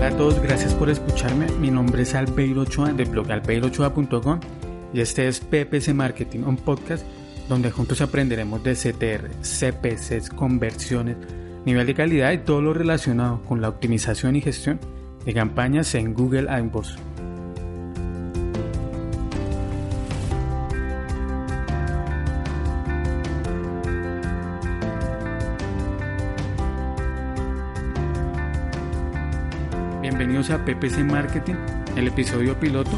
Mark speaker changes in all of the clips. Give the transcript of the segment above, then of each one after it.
Speaker 1: Hola a todos, gracias por escucharme. Mi nombre es Albeiro Ochoa de blog albeirochoa.com y este es PPC Marketing, un podcast donde juntos aprenderemos de CTR, CPCs, conversiones, nivel de calidad y todo lo relacionado con la optimización y gestión de campañas en Google AdWords. Bienvenidos a PPC Marketing, el episodio piloto,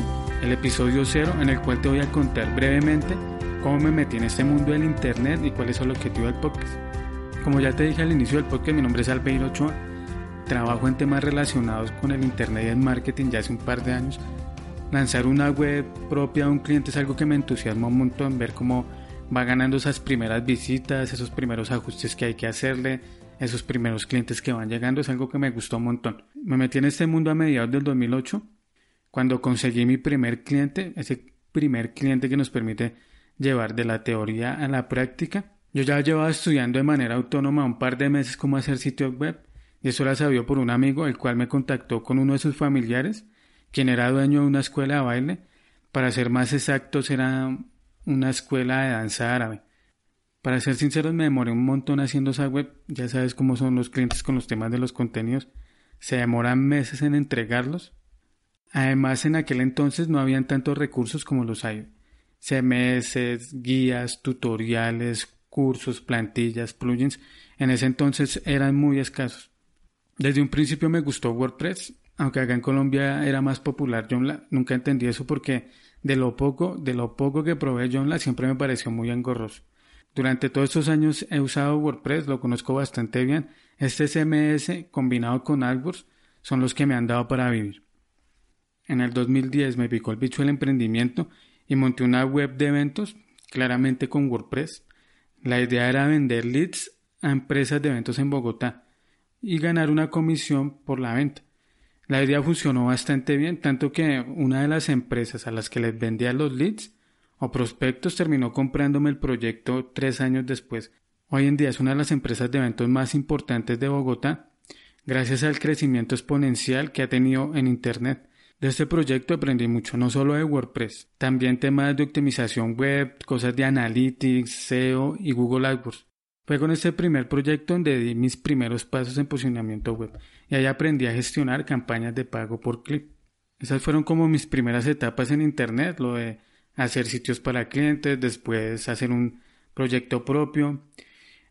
Speaker 1: el episodio cero, en el cual te voy a contar brevemente cómo me metí en este mundo del Internet y cuál es el objetivo del podcast. Como ya te dije al inicio del podcast, mi nombre es Albeiro Ochoa, trabajo en temas relacionados con el Internet y el marketing ya hace un par de años. Lanzar una web propia a un cliente es algo que me entusiasma un montón, ver cómo va ganando esas primeras visitas, esos primeros ajustes que hay que hacerle, esos primeros clientes que van llegando es algo que me gustó un montón. Me metí en este mundo a mediados del 2008 cuando conseguí mi primer cliente, ese primer cliente que nos permite llevar de la teoría a la práctica. Yo ya llevaba estudiando de manera autónoma un par de meses cómo hacer sitios web y eso lo sabía por un amigo el cual me contactó con uno de sus familiares, quien era dueño de una escuela de baile. Para ser más exactos era una escuela de danza árabe. Para ser sinceros, me demoré un montón haciendo esa web. Ya sabes cómo son los clientes con los temas de los contenidos. Se demoran meses en entregarlos. Además, en aquel entonces no habían tantos recursos como los hay. CMS, guías, tutoriales, cursos, plantillas, plugins. En ese entonces eran muy escasos. Desde un principio me gustó WordPress, aunque acá en Colombia era más popular Joomla. Nunca entendí eso porque de lo poco, de lo poco que probé Joomla siempre me pareció muy engorroso. Durante todos estos años he usado WordPress, lo conozco bastante bien. Este CMS combinado con AdWords son los que me han dado para vivir. En el 2010 me picó el bicho del emprendimiento y monté una web de eventos, claramente con WordPress. La idea era vender leads a empresas de eventos en Bogotá y ganar una comisión por la venta. La idea funcionó bastante bien, tanto que una de las empresas a las que les vendía los leads o Prospectos terminó comprándome el proyecto tres años después. Hoy en día es una de las empresas de eventos más importantes de Bogotá, gracias al crecimiento exponencial que ha tenido en Internet. De este proyecto aprendí mucho, no solo de WordPress, también temas de optimización web, cosas de analytics, SEO y Google AdWords. Fue con este primer proyecto donde di mis primeros pasos en posicionamiento web y ahí aprendí a gestionar campañas de pago por clic. Esas fueron como mis primeras etapas en Internet, lo de hacer sitios para clientes, después hacer un proyecto propio.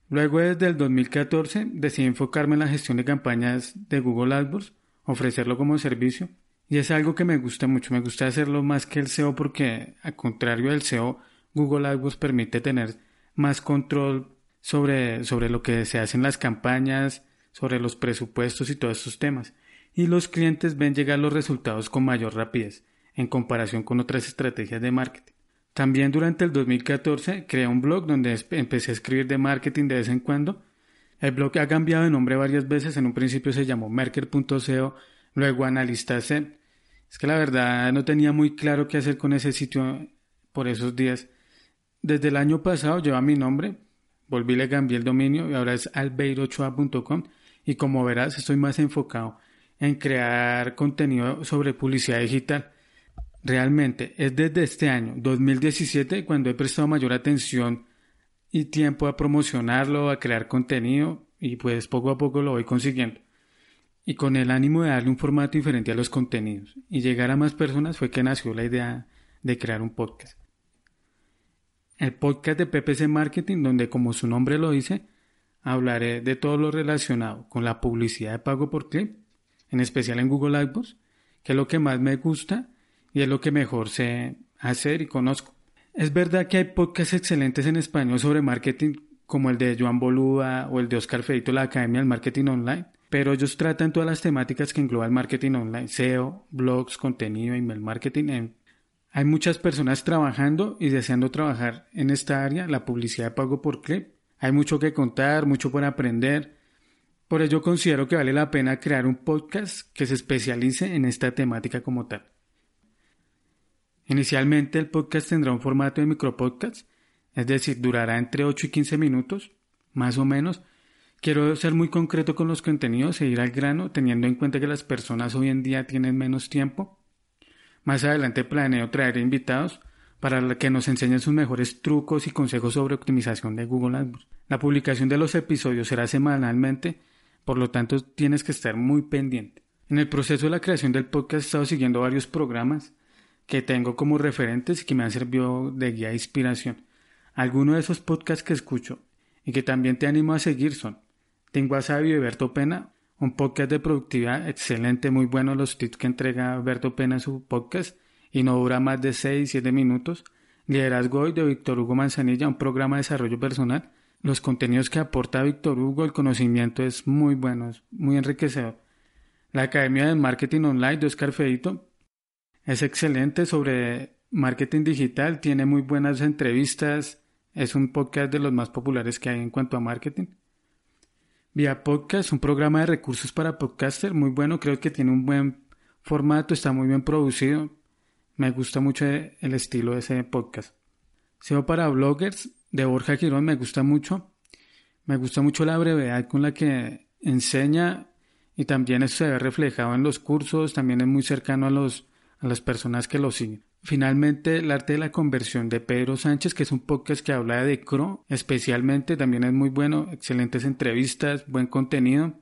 Speaker 1: Luego desde el 2014 decidí enfocarme en la gestión de campañas de Google AdWords, ofrecerlo como servicio. Y es algo que me gusta mucho, me gusta hacerlo más que el SEO porque, al contrario del SEO, Google AdWords permite tener más control sobre, sobre lo que se hace en las campañas, sobre los presupuestos y todos estos temas. Y los clientes ven llegar los resultados con mayor rapidez en comparación con otras estrategias de marketing. También durante el 2014 creé un blog donde empecé a escribir de marketing de vez en cuando. El blog ha cambiado de nombre varias veces, en un principio se llamó Merker.co, luego Analista C. Es que la verdad no tenía muy claro qué hacer con ese sitio por esos días. Desde el año pasado lleva mi nombre, volví le cambié el dominio y ahora es albeirochoa.com y como verás estoy más enfocado en crear contenido sobre publicidad digital Realmente es desde este año 2017 cuando he prestado mayor atención y tiempo a promocionarlo, a crear contenido y pues poco a poco lo voy consiguiendo. Y con el ánimo de darle un formato diferente a los contenidos y llegar a más personas fue que nació la idea de crear un podcast. El podcast de PPC Marketing donde como su nombre lo dice, hablaré de todo lo relacionado con la publicidad de pago por clip, en especial en Google AdWords, que es lo que más me gusta y es lo que mejor sé hacer y conozco. Es verdad que hay podcasts excelentes en español sobre marketing como el de Joan Boluda o el de Oscar Feito, la Academia del Marketing Online, pero ellos tratan todas las temáticas que engloba el marketing online, SEO, blogs, contenido, email marketing. Hay muchas personas trabajando y deseando trabajar en esta área, la publicidad de pago por clip. Hay mucho que contar, mucho por aprender. Por ello considero que vale la pena crear un podcast que se especialice en esta temática como tal. Inicialmente el podcast tendrá un formato de micropodcast, es decir, durará entre 8 y 15 minutos, más o menos. Quiero ser muy concreto con los contenidos e ir al grano, teniendo en cuenta que las personas hoy en día tienen menos tiempo. Más adelante planeo traer invitados para que nos enseñen sus mejores trucos y consejos sobre optimización de Google AdWords. La publicación de los episodios será semanalmente, por lo tanto tienes que estar muy pendiente. En el proceso de la creación del podcast he estado siguiendo varios programas que tengo como referentes y que me han servido de guía e inspiración. Algunos de esos podcasts que escucho y que también te animo a seguir son tengo a Sabio y Berto Pena, un podcast de productividad excelente, muy bueno los tips que entrega Berto Pena en su podcast y no dura más de 6-7 minutos. Liderazgo hoy de Víctor Hugo Manzanilla, un programa de desarrollo personal. Los contenidos que aporta Víctor Hugo, el conocimiento es muy bueno, muy enriquecedor. La Academia de Marketing Online de Oscar Feito es excelente sobre marketing digital, tiene muy buenas entrevistas, es un podcast de los más populares que hay en cuanto a marketing. Vía Podcast, un programa de recursos para podcaster, muy bueno, creo que tiene un buen formato, está muy bien producido. Me gusta mucho el estilo de ese podcast. SEO para bloggers de Borja Girón me gusta mucho. Me gusta mucho la brevedad con la que enseña y también eso se ve reflejado en los cursos, también es muy cercano a los a las personas que lo siguen. Finalmente, el arte de la conversión de Pedro Sánchez, que es un podcast que habla de CRO, especialmente, también es muy bueno, excelentes entrevistas, buen contenido.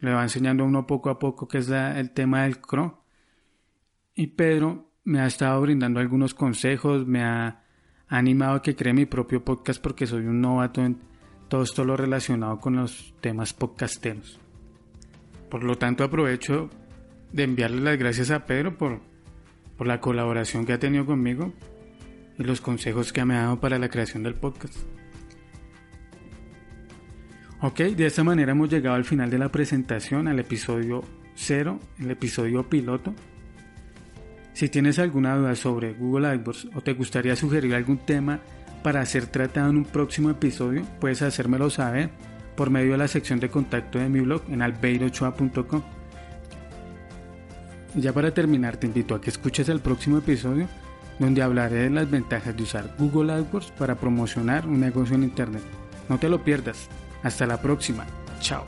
Speaker 1: Le va enseñando a uno poco a poco qué es el tema del CRO. Y Pedro me ha estado brindando algunos consejos, me ha animado a que cree mi propio podcast porque soy un novato en todo esto lo relacionado con los temas podcasteros. Por lo tanto, aprovecho de enviarle las gracias a Pedro por por la colaboración que ha tenido conmigo y los consejos que me ha dado para la creación del podcast. Ok, de esta manera hemos llegado al final de la presentación, al episodio 0, el episodio piloto. Si tienes alguna duda sobre Google AdWords o te gustaría sugerir algún tema para ser tratado en un próximo episodio, puedes hacérmelo saber por medio de la sección de contacto de mi blog en albeirochoa.com. Ya para terminar, te invito a que escuches el próximo episodio donde hablaré de las ventajas de usar Google AdWords para promocionar un negocio en Internet. No te lo pierdas. Hasta la próxima. Chao.